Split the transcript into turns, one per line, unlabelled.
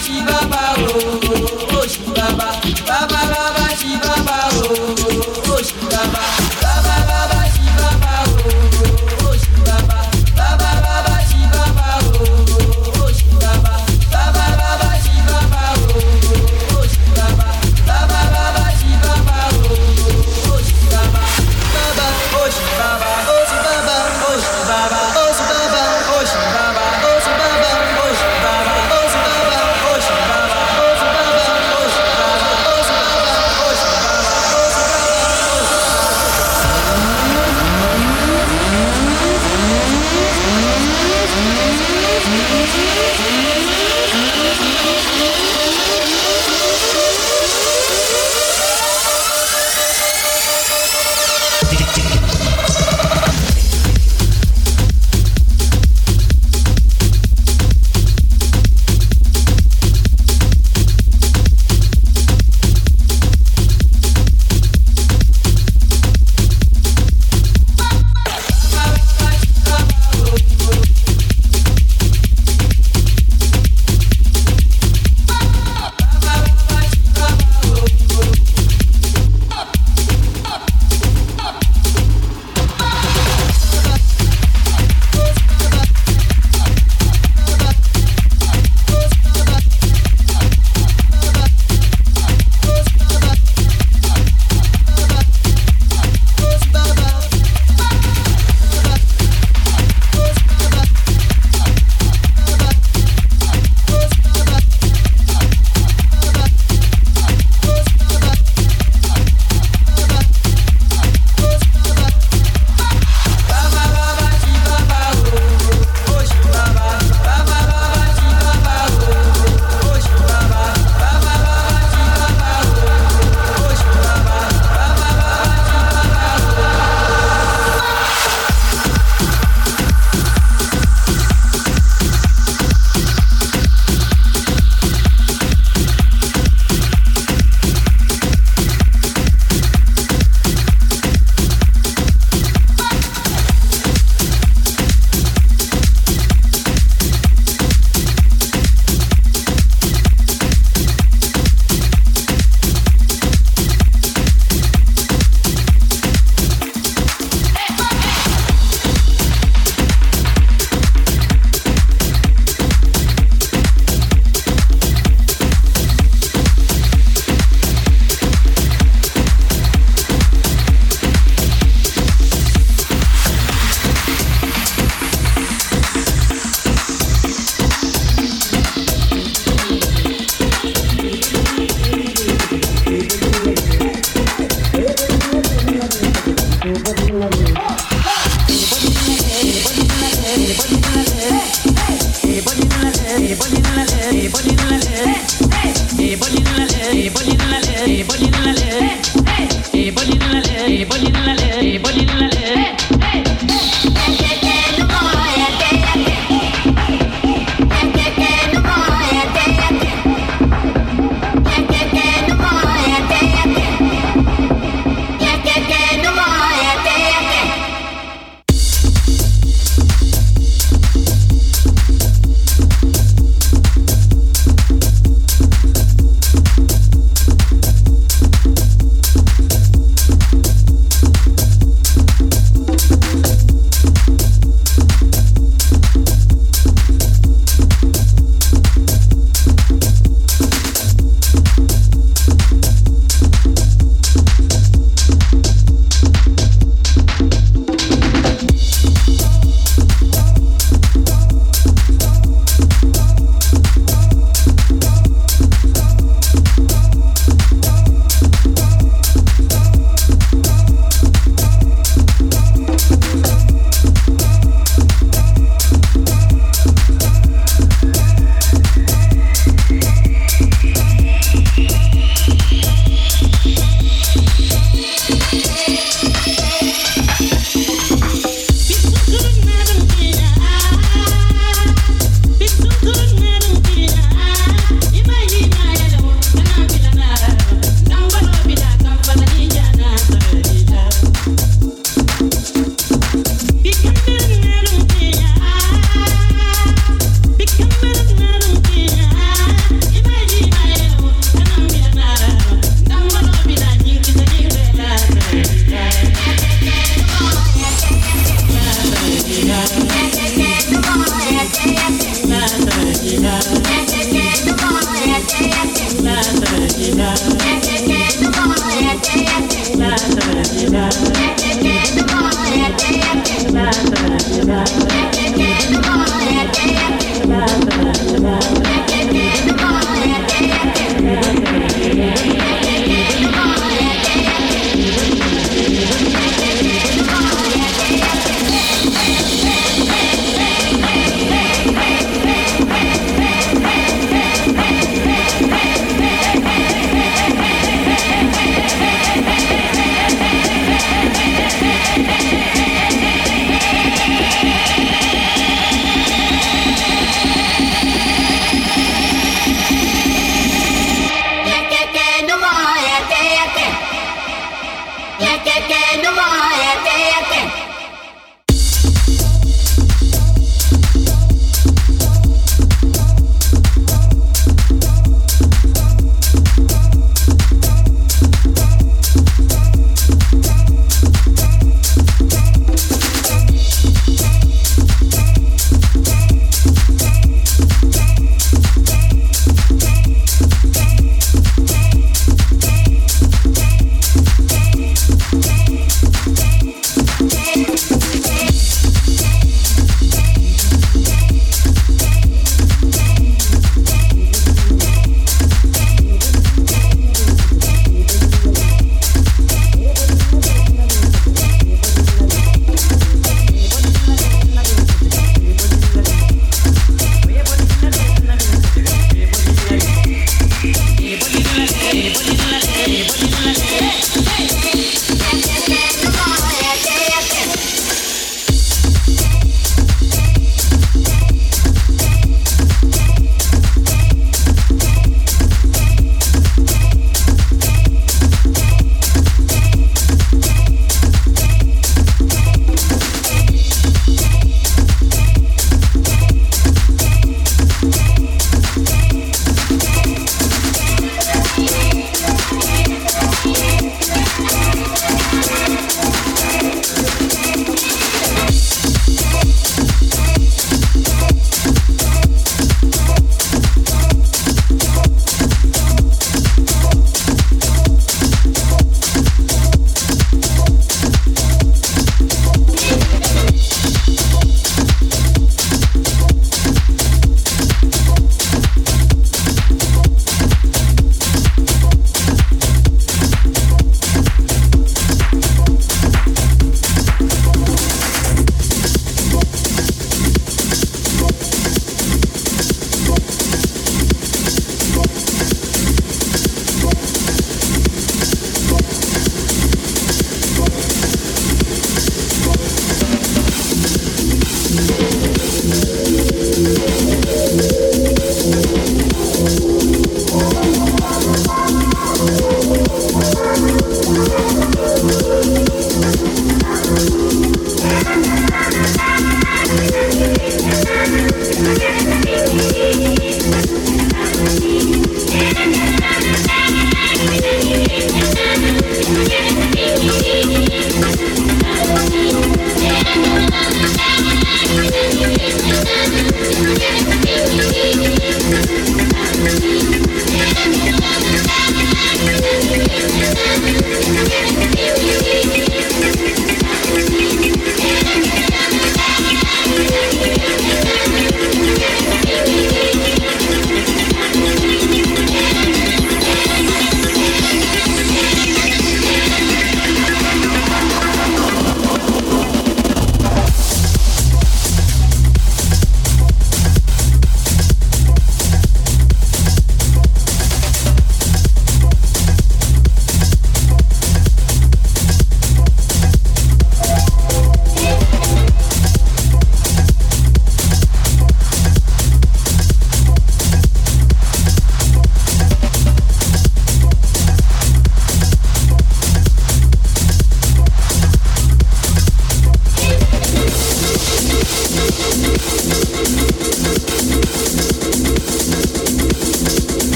Shiva que, que no va.